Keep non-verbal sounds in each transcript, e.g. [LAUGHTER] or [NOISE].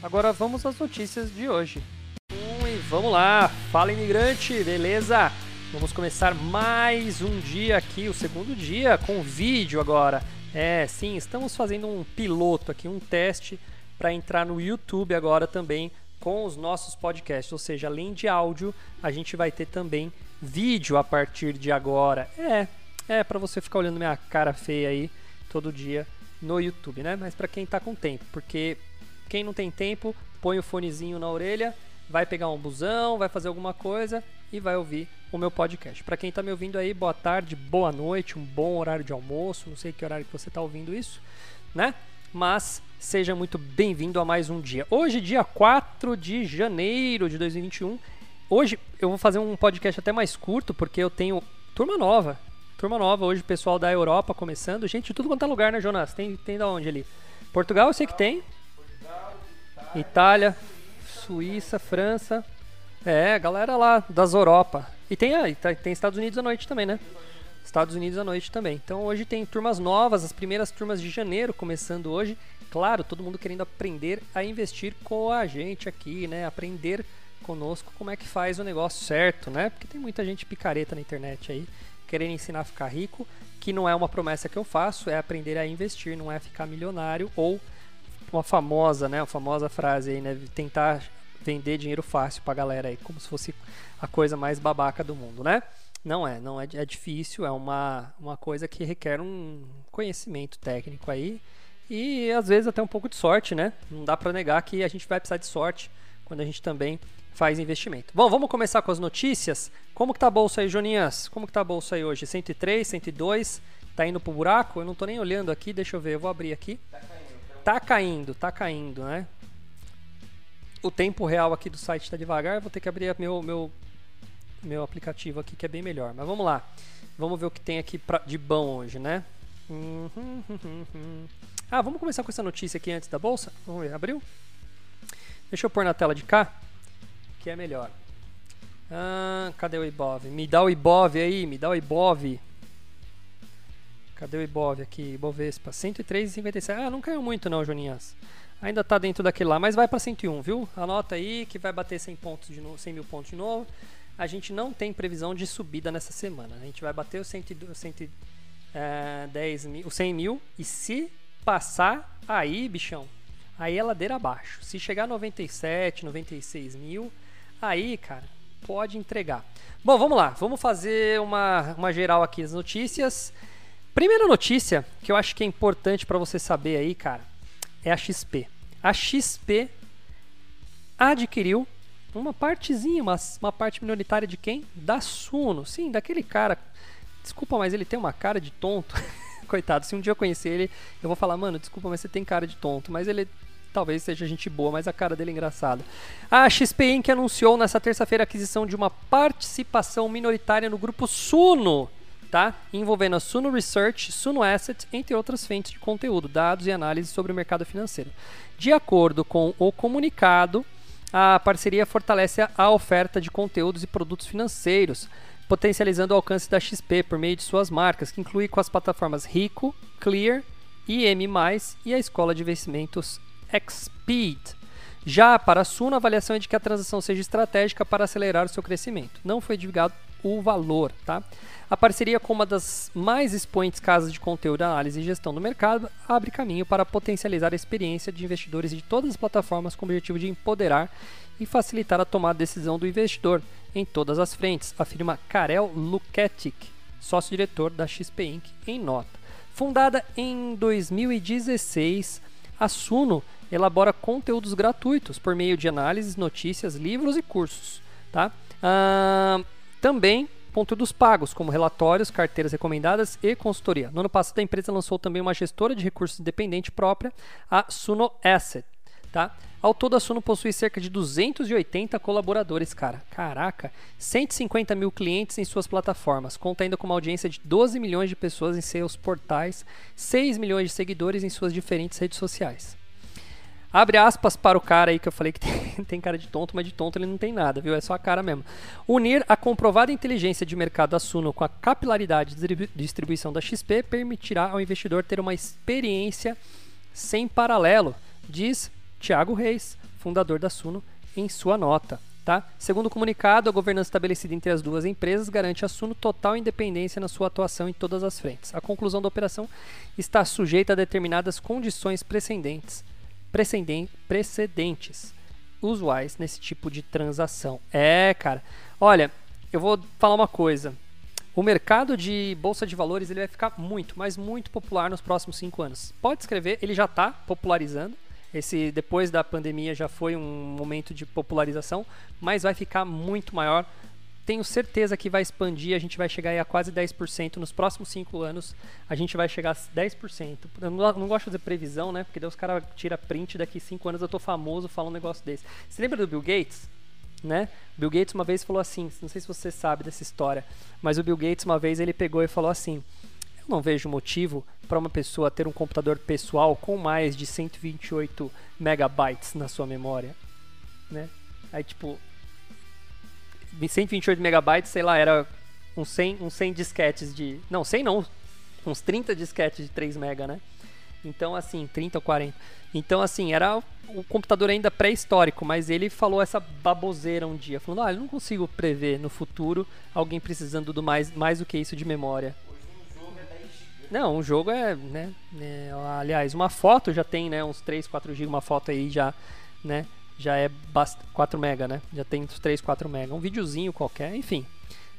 Agora vamos às notícias de hoje. Hum, e vamos lá, fala imigrante, beleza? Vamos começar mais um dia aqui, o segundo dia, com vídeo agora. É, sim, estamos fazendo um piloto aqui, um teste para entrar no YouTube agora também com os nossos podcasts, ou seja, além de áudio, a gente vai ter também vídeo a partir de agora. É, é para você ficar olhando minha cara feia aí todo dia no YouTube, né? Mas para quem tá com tempo, porque quem não tem tempo, põe o fonezinho na orelha, vai pegar um busão, vai fazer alguma coisa e vai ouvir o meu podcast. Para quem está me ouvindo aí, boa tarde, boa noite, um bom horário de almoço, não sei que horário que você está ouvindo isso, né? Mas seja muito bem-vindo a mais um dia. Hoje, dia 4 de janeiro de 2021. Hoje eu vou fazer um podcast até mais curto, porque eu tenho turma nova. Turma nova, hoje pessoal da Europa começando. Gente, tudo quanto é lugar, né, Jonas? Tem, tem da onde ali? Portugal eu sei que tem. Itália, Suíça, França. É, galera lá das Europa. E tem, ah, tem Estados Unidos à noite também, né? Estados Unidos à noite também. Então hoje tem turmas novas, as primeiras turmas de janeiro começando hoje. Claro, todo mundo querendo aprender a investir com a gente aqui, né? Aprender conosco como é que faz o negócio certo, né? Porque tem muita gente picareta na internet aí, querendo ensinar a ficar rico, que não é uma promessa que eu faço, é aprender a investir, não é ficar milionário ou uma famosa, né, uma famosa frase aí, né, tentar vender dinheiro fácil pra galera aí, como se fosse a coisa mais babaca do mundo, né? Não é, não é, é difícil, é uma, uma coisa que requer um conhecimento técnico aí e às vezes até um pouco de sorte, né? Não dá para negar que a gente vai precisar de sorte quando a gente também faz investimento. Bom, vamos começar com as notícias. Como que tá a bolsa aí, Joninhas? Como que tá a bolsa aí hoje? 103, 102? Tá indo pro buraco? Eu não tô nem olhando aqui, deixa eu ver, eu vou abrir aqui. Tá tá caindo, tá caindo, né? O tempo real aqui do site está devagar, vou ter que abrir meu, meu, meu aplicativo aqui que é bem melhor. Mas vamos lá, vamos ver o que tem aqui pra, de bom hoje, né? Ah, vamos começar com essa notícia aqui antes da bolsa? Vamos ver, abriu? Deixa eu pôr na tela de cá, que é melhor. Ah, cadê o Ibov? Me dá o Ibov aí, me dá o Ibov. Cadê o Ibov aqui? Ibovespa, 103,57. Ah, não caiu muito não, Joninhas. Ainda está dentro daquele lá, mas vai para 101, viu? Anota aí que vai bater 100, pontos de novo, 100 mil pontos de novo. A gente não tem previsão de subida nessa semana. A gente vai bater os 110 é, mil, os 100 mil e se passar aí, bichão, aí é ladeira abaixo. Se chegar a 97, 96 mil, aí, cara, pode entregar. Bom, vamos lá. Vamos fazer uma, uma geral aqui das notícias. Primeira notícia que eu acho que é importante para você saber aí, cara, é a XP. A XP adquiriu uma partezinha, uma, uma parte minoritária de quem? Da Suno. Sim, daquele cara. Desculpa, mas ele tem uma cara de tonto. [LAUGHS] Coitado, se um dia eu conhecer ele, eu vou falar, mano, desculpa, mas você tem cara de tonto. Mas ele talvez seja gente boa, mas a cara dele é engraçada. A XP Inc. anunciou nessa terça-feira a aquisição de uma participação minoritária no grupo Suno tá? envolvendo a Suno Research, Suno Asset, entre outras fontes de conteúdo, dados e análise sobre o mercado financeiro. De acordo com o comunicado, a parceria fortalece a oferta de conteúdos e produtos financeiros, potencializando o alcance da XP por meio de suas marcas, que inclui com as plataformas Rico, Clear, IM+, e a escola de investimentos Xpeed. Já para a Suno, a avaliação é de que a transação seja estratégica para acelerar o seu crescimento. Não foi divulgado o valor, tá? A parceria com uma das mais expoentes casas de conteúdo, análise e gestão do mercado abre caminho para potencializar a experiência de investidores de todas as plataformas com o objetivo de empoderar e facilitar a tomada de decisão do investidor em todas as frentes, afirma Karel Luketic, sócio-diretor da XP Inc., em nota. Fundada em 2016, a Suno elabora conteúdos gratuitos por meio de análises, notícias, livros e cursos. Tá? Também conteúdos pagos, como relatórios, carteiras recomendadas e consultoria. No ano passado, a empresa lançou também uma gestora de recursos independente própria, a Suno Asset. tá? Ao todo, a Suno possui cerca de 280 colaboradores, cara. Caraca, 150 mil clientes em suas plataformas, conta ainda com uma audiência de 12 milhões de pessoas em seus portais, 6 milhões de seguidores em suas diferentes redes sociais. Abre aspas para o cara aí que eu falei que [LAUGHS] tem, tem, cara de tonto, mas de tonto ele não tem nada, viu? É só a cara mesmo. Unir a comprovada inteligência de mercado da Suno com a capilaridade de distribuição da XP permitirá ao investidor ter uma experiência sem paralelo, diz Tiago Reis, fundador da Suno, em sua nota. Tá? Segundo o comunicado, a governança estabelecida entre as duas empresas garante a Suno total independência na sua atuação em todas as frentes. A conclusão da operação está sujeita a determinadas condições precedentes, precedentes usuais nesse tipo de transação. É, cara. Olha, eu vou falar uma coisa. O mercado de bolsa de valores ele vai ficar muito, mas muito popular nos próximos cinco anos. Pode escrever, ele já está popularizando. Esse depois da pandemia já foi um momento de popularização, mas vai ficar muito maior. Tenho certeza que vai expandir, a gente vai chegar a quase 10% nos próximos 5 anos. A gente vai chegar a 10%. Eu não, não gosto de fazer previsão, né? Porque daí os caras tiram print daqui 5 anos eu tô famoso falando um negócio desse. Você lembra do Bill Gates? Né? Bill Gates uma vez falou assim, não sei se você sabe dessa história, mas o Bill Gates uma vez ele pegou e falou assim: não vejo motivo para uma pessoa ter um computador pessoal com mais de 128 megabytes na sua memória, né? Aí tipo 128 megabytes, sei lá, era uns 100, uns 100 disquetes de, não, 100 não, uns 30 disquetes de 3 mega, né? Então assim, 30 ou 40. Então assim, era o computador ainda pré-histórico, mas ele falou essa baboseira um dia, falando: "Ah, eu não consigo prever no futuro alguém precisando do mais mais do que isso de memória". Não, um jogo é, né, é, aliás, uma foto já tem, né, uns 3, 4 GB, uma foto aí já, né, já é 4 mega, né? Já tem uns 3, 4 mega, um videozinho qualquer, enfim,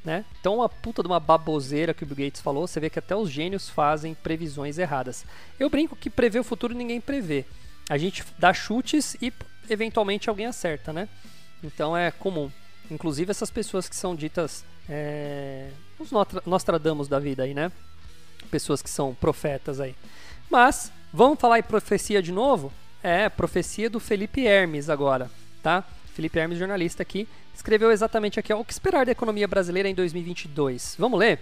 né? Então uma puta de uma baboseira que o Bill Gates falou, você vê que até os gênios fazem previsões erradas. Eu brinco que prever o futuro ninguém prevê. A gente dá chutes e eventualmente alguém acerta, né? Então é comum. Inclusive essas pessoas que são ditas é, os Nostradamus da vida aí, né? pessoas que são profetas aí. Mas, vamos falar em profecia de novo? É, profecia do Felipe Hermes agora, tá? Felipe Hermes, jornalista aqui, escreveu exatamente aqui ó, o que esperar da economia brasileira em 2022. Vamos ler?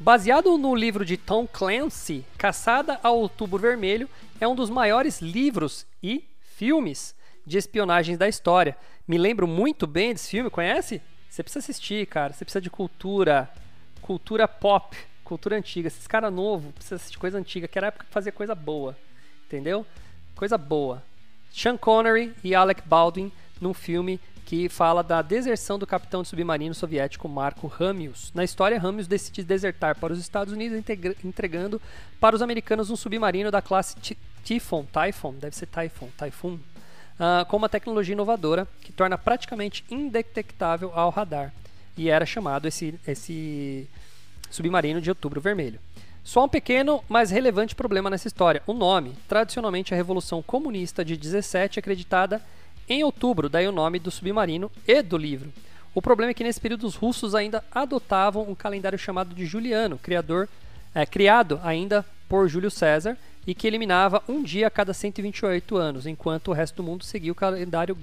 Baseado no livro de Tom Clancy, Caçada ao Outubro Vermelho é um dos maiores livros e filmes de espionagens da história. Me lembro muito bem desse filme, conhece? Você precisa assistir, cara. Você precisa de cultura, cultura pop, cultura antiga. Esses caras novos precisam assistir coisa antiga, que era a época que fazia coisa boa. Entendeu? Coisa boa. Sean Connery e Alec Baldwin num filme que fala da deserção do capitão de submarino soviético Marco Ramius. Na história, Ramius decide desertar para os Estados Unidos, entregando para os americanos um submarino da classe Typhoon, Typhoon, deve ser Typhoon, Typhoon, uh, com uma tecnologia inovadora que torna praticamente indetectável ao radar. E era chamado esse, esse submarino de Outubro Vermelho. Só um pequeno, mas relevante problema nessa história: o nome. Tradicionalmente, a Revolução Comunista de 17 acreditada em outubro, daí o nome do submarino e do livro. O problema é que nesse período os russos ainda adotavam um calendário chamado de Juliano, criador, é, criado ainda por Júlio César, e que eliminava um dia a cada 128 anos, enquanto o resto do mundo seguia o calendário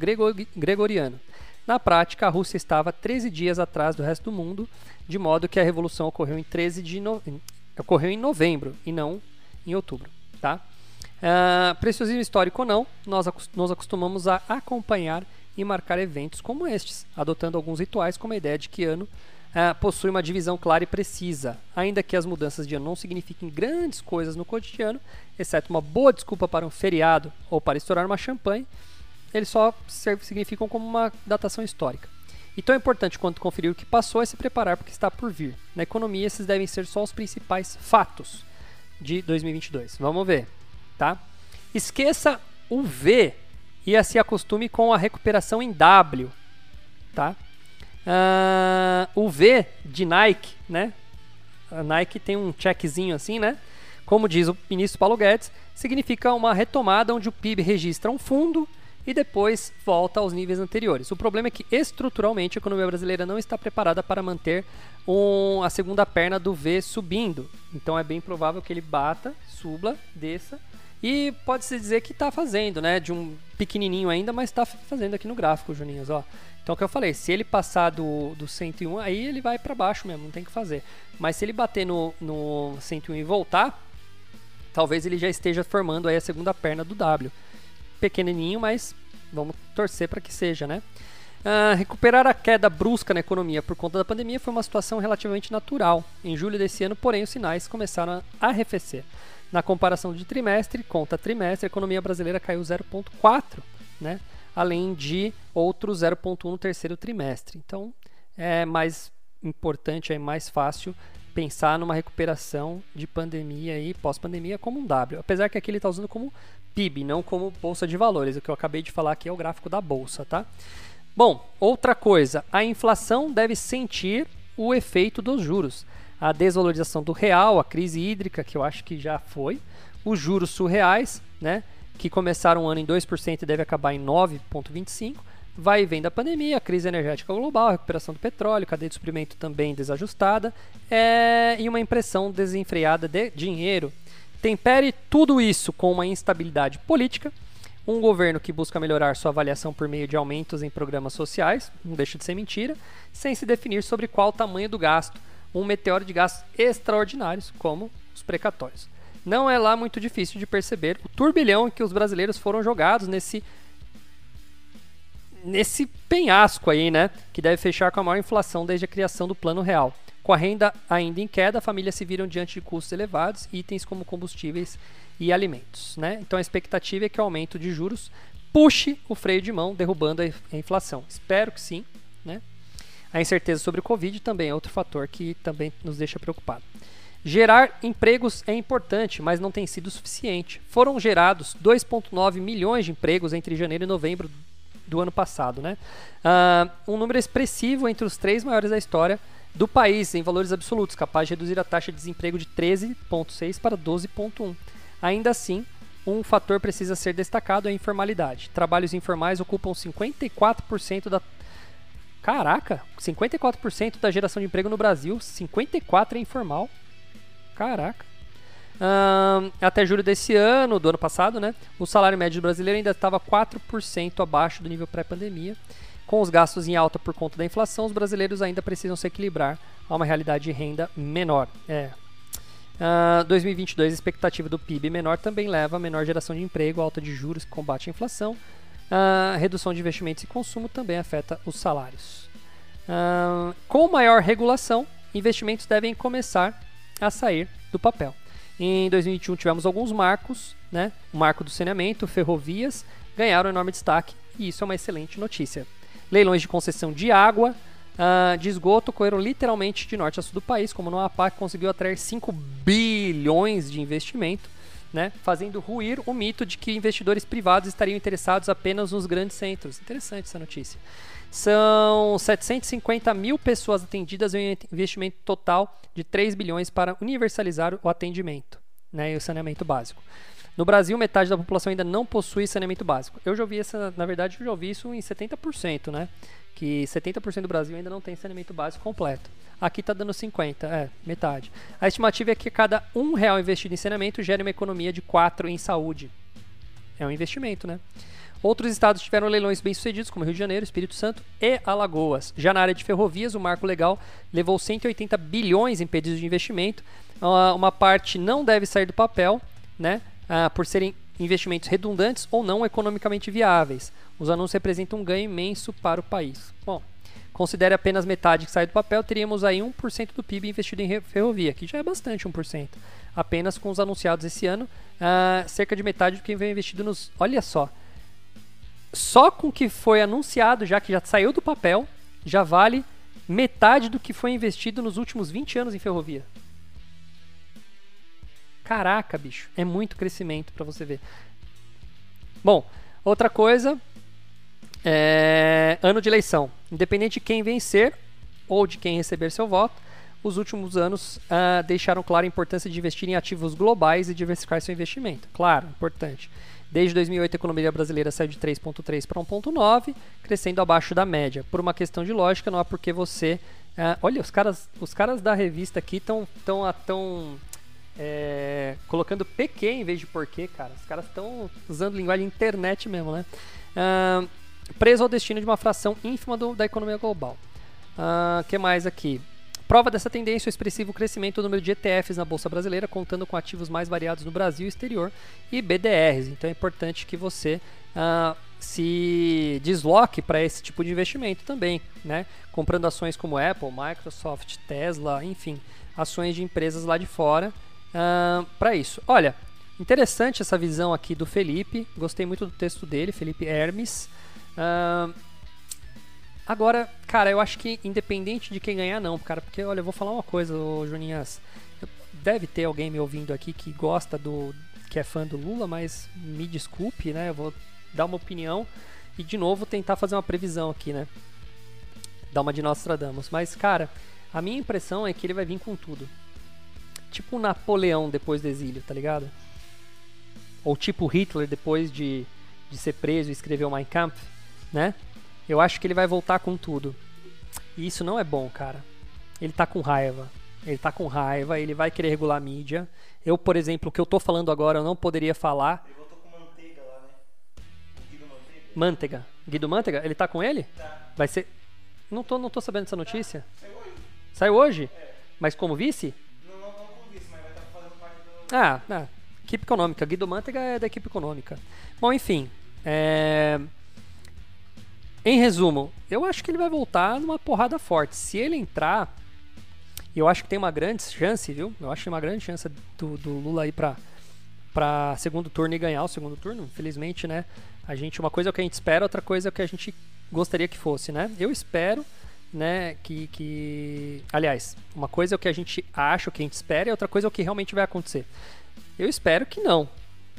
gregoriano. Na prática, a Rússia estava 13 dias atrás do resto do mundo, de modo que a revolução ocorreu em 13 de no... ocorreu em novembro e não em outubro, tá? Uh, preciosismo histórico ou não, nós nos acostumamos a acompanhar e marcar eventos como estes, adotando alguns rituais como a ideia de que ano uh, possui uma divisão clara e precisa, ainda que as mudanças de ano não signifiquem grandes coisas no cotidiano, exceto uma boa desculpa para um feriado ou para estourar uma champanhe, eles só significam como uma datação histórica. E tão importante quanto conferir o que passou é se preparar para o que está por vir. Na economia, esses devem ser só os principais fatos de 2022. Vamos ver, tá? Esqueça o V e se acostume com a recuperação em W, tá? Uh, o V de Nike, né? A Nike tem um checkzinho assim, né? Como diz o ministro Paulo Guedes, significa uma retomada onde o PIB registra um fundo e depois volta aos níveis anteriores. O problema é que estruturalmente a economia brasileira não está preparada para manter um, a segunda perna do V subindo. Então é bem provável que ele bata, suba, desça E pode-se dizer que está fazendo, né? De um pequenininho ainda, mas está fazendo aqui no gráfico, Juninhos, ó. Então, o que eu falei, se ele passar do, do 101, aí ele vai para baixo mesmo, não tem que fazer. Mas se ele bater no, no 101 e voltar, talvez ele já esteja formando aí a segunda perna do W. Pequenininho, mas vamos torcer para que seja, né? Uh, recuperar a queda brusca na economia por conta da pandemia foi uma situação relativamente natural. Em julho desse ano, porém, os sinais começaram a arrefecer. Na comparação de trimestre contra trimestre, a economia brasileira caiu 0,4, né? além de outro 0,1 no terceiro trimestre. Então, é mais importante, é mais fácil pensar numa recuperação de pandemia e pós-pandemia como um W. Apesar que aqui ele está usando como PIB, não como bolsa de valores. O que eu acabei de falar aqui é o gráfico da bolsa, tá? Bom, outra coisa, a inflação deve sentir o efeito dos juros a desvalorização do real, a crise hídrica, que eu acho que já foi, os juros surreais, né, que começaram o ano em 2% e deve acabar em 9,25%, vai e vem da pandemia, crise energética global, recuperação do petróleo, cadeia de suprimento também desajustada é, e uma impressão desenfreada de dinheiro. Tempere tudo isso com uma instabilidade política, um governo que busca melhorar sua avaliação por meio de aumentos em programas sociais, não deixa de ser mentira, sem se definir sobre qual o tamanho do gasto, um meteoro de gastos extraordinários, como os precatórios. Não é lá muito difícil de perceber o turbilhão em que os brasileiros foram jogados nesse nesse penhasco aí, né, que deve fechar com a maior inflação desde a criação do Plano Real. Com a renda ainda em queda, famílias se viram diante de custos elevados, itens como combustíveis e alimentos, né? Então a expectativa é que o aumento de juros puxe o freio de mão, derrubando a inflação. Espero que sim, né? A incerteza sobre o Covid também é outro fator que também nos deixa preocupado. Gerar empregos é importante, mas não tem sido suficiente. Foram gerados 2,9 milhões de empregos entre janeiro e novembro do ano passado, né? Uh, um número expressivo entre os três maiores da história do país em valores absolutos, capaz de reduzir a taxa de desemprego de 13,6 para 12,1. Ainda assim, um fator precisa ser destacado é a informalidade. Trabalhos informais ocupam 54% da Caraca, 54% da geração de emprego no Brasil, 54% é informal. Caraca. Um, até julho desse ano, do ano passado, né, o salário médio brasileiro ainda estava 4% abaixo do nível pré-pandemia. Com os gastos em alta por conta da inflação, os brasileiros ainda precisam se equilibrar a uma realidade de renda menor. É. Uh, 2022, a expectativa do PIB menor também leva a menor geração de emprego, alta de juros que combate a inflação, redução de investimentos e consumo também afeta os salários. Uh, com maior regulação, investimentos devem começar a sair do papel. Em 2021 tivemos alguns marcos, né? O marco do saneamento, ferrovias ganharam enorme destaque e isso é uma excelente notícia. Leilões de concessão de água, uh, de esgoto correram literalmente de norte a sul do país, como no APA que conseguiu atrair 5 bilhões de investimento né, fazendo ruir o mito de que investidores privados estariam interessados apenas nos grandes centros. Interessante essa notícia. São 750 mil pessoas atendidas em um investimento total de 3 bilhões para universalizar o atendimento né, e o saneamento básico. No Brasil, metade da população ainda não possui saneamento básico. Eu já ouvi essa, na verdade, eu já ouvi isso em 70%, né? Que 70% do Brasil ainda não tem saneamento básico completo. Aqui está dando 50, é, metade. A estimativa é que cada um real investido em saneamento gere uma economia de 4 em saúde. É um investimento, né? Outros estados tiveram leilões bem-sucedidos, como Rio de Janeiro, Espírito Santo e Alagoas. Já na área de ferrovias, o marco legal levou 180 bilhões em pedidos de investimento. Uma parte não deve sair do papel, né? Ah, por serem investimentos redundantes ou não economicamente viáveis. Os anúncios representam um ganho imenso para o país. Bom, considere apenas metade que sai do papel, teríamos aí 1% do PIB investido em ferrovia, que já é bastante 1%. Apenas com os anunciados esse ano, uh, cerca de metade do que vem investido nos. Olha só. Só com o que foi anunciado, já que já saiu do papel, já vale metade do que foi investido nos últimos 20 anos em ferrovia. Caraca, bicho, é muito crescimento para você ver. Bom, outra coisa, é, ano de eleição. Independente de quem vencer ou de quem receber seu voto, os últimos anos uh, deixaram claro a importância de investir em ativos globais e diversificar seu investimento. Claro, importante. Desde 2008, a economia brasileira saiu de 3,3 para 1,9, crescendo abaixo da média. Por uma questão de lógica, não há por que você. Uh, olha, os caras, os caras da revista aqui estão tão, tão, é, colocando PQ em vez de porquê, cara. Os caras estão usando linguagem internet mesmo, né? Uh, preso ao destino de uma fração ínfima do, da economia global. O uh, que mais aqui? Prova dessa tendência é o expressivo crescimento do número de ETFs na Bolsa Brasileira, contando com ativos mais variados no Brasil e exterior, e BDRs. Então é importante que você uh, se desloque para esse tipo de investimento também, né? comprando ações como Apple, Microsoft, Tesla, enfim, ações de empresas lá de fora uh, para isso. Olha, interessante essa visão aqui do Felipe, gostei muito do texto dele, Felipe Hermes. Uh, Agora, cara, eu acho que independente de quem ganhar, não, cara, porque olha, eu vou falar uma coisa, ô Juninhas. Deve ter alguém me ouvindo aqui que gosta do. que é fã do Lula, mas me desculpe, né? Eu vou dar uma opinião e de novo tentar fazer uma previsão aqui, né? Dar uma de Nostradamus. Mas, cara, a minha impressão é que ele vai vir com tudo. Tipo o Napoleão depois do exílio, tá ligado? Ou tipo Hitler depois de, de ser preso e escrever o Mein Kampf, né? Eu acho que ele vai voltar com tudo. E isso não é bom, cara. Ele tá com raiva. Ele tá com raiva, ele vai querer regular a mídia. Eu, por exemplo, o que eu tô falando agora, eu não poderia falar. Ele voltou com manteiga lá, né? Guido Manteiga. Manteiga. Guido Manteiga? Ele tá com ele? Tá. Vai ser. Não tô, não tô sabendo dessa notícia. Saiu hoje. Saiu hoje? É. Mas como vice? Não, não, não com vice, mas vai estar fazendo parte do. Ah, ah, equipe econômica. Guido Manteiga é da equipe econômica. Bom, enfim. É... Em resumo, eu acho que ele vai voltar numa porrada forte. Se ele entrar, eu acho que tem uma grande chance, viu? Eu acho que tem uma grande chance do, do Lula ir pra, pra segundo turno e ganhar o segundo turno. Infelizmente, né? A gente, uma coisa é o que a gente espera, outra coisa é o que a gente gostaria que fosse, né? Eu espero, né, que, que... Aliás, uma coisa é o que a gente acha, o que a gente espera, e outra coisa é o que realmente vai acontecer. Eu espero que não.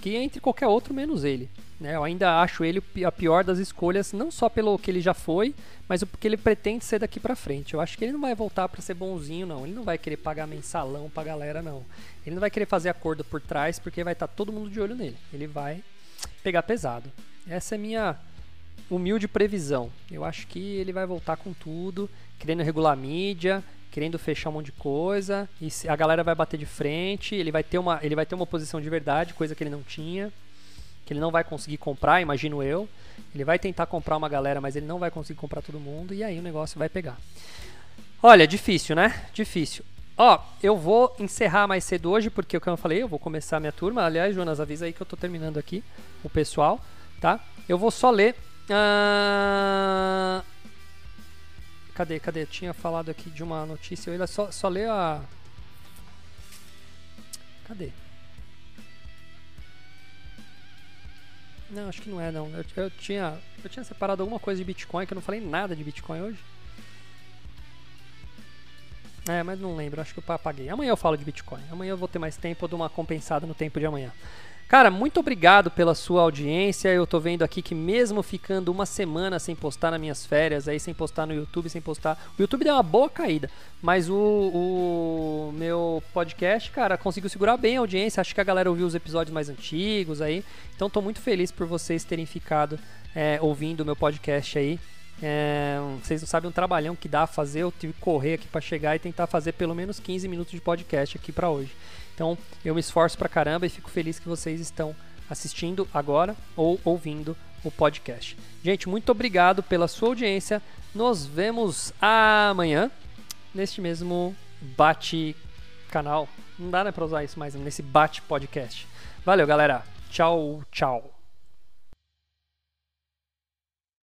Que entre qualquer outro menos ele. Né? Eu ainda acho ele a pior das escolhas, não só pelo que ele já foi, mas o que ele pretende ser daqui para frente. Eu acho que ele não vai voltar para ser bonzinho, não. Ele não vai querer pagar mensalão pra galera, não. Ele não vai querer fazer acordo por trás, porque vai estar tá todo mundo de olho nele. Ele vai pegar pesado. Essa é minha humilde previsão. Eu acho que ele vai voltar com tudo, querendo regular a mídia, querendo fechar um monte de coisa, e a galera vai bater de frente, ele vai ter uma, ele vai ter uma posição de verdade, coisa que ele não tinha que ele não vai conseguir comprar, imagino eu. Ele vai tentar comprar uma galera, mas ele não vai conseguir comprar todo mundo e aí o negócio vai pegar. Olha, difícil, né? Difícil. Ó, eu vou encerrar mais cedo hoje, porque o que eu falei, eu vou começar minha turma. Aliás, Jonas, avisa aí que eu tô terminando aqui o pessoal, tá? Eu vou só ler. Uh... Cadê, cadê? Eu tinha falado aqui de uma notícia. Eu só, só ler a. Cadê? Não, acho que não é não. Eu, eu, tinha, eu tinha separado alguma coisa de Bitcoin, que eu não falei nada de Bitcoin hoje. É, mas não lembro, acho que eu apaguei. Amanhã eu falo de Bitcoin. Amanhã eu vou ter mais tempo, eu dou uma compensada no tempo de amanhã. Cara, muito obrigado pela sua audiência. Eu tô vendo aqui que mesmo ficando uma semana sem postar nas minhas férias, aí sem postar no YouTube, sem postar. O YouTube deu uma boa caída. Mas o, o meu podcast, cara, conseguiu segurar bem a audiência. Acho que a galera ouviu os episódios mais antigos aí. Então tô muito feliz por vocês terem ficado é, ouvindo o meu podcast aí. É, vocês não sabem o trabalhão que dá a fazer. Eu tive que correr aqui para chegar e tentar fazer pelo menos 15 minutos de podcast aqui para hoje. Então eu me esforço pra caramba e fico feliz que vocês estão assistindo agora ou ouvindo o podcast. Gente, muito obrigado pela sua audiência. Nos vemos amanhã neste mesmo bate canal. Não dá né, para usar isso mais nesse bate podcast. Valeu, galera. Tchau, tchau.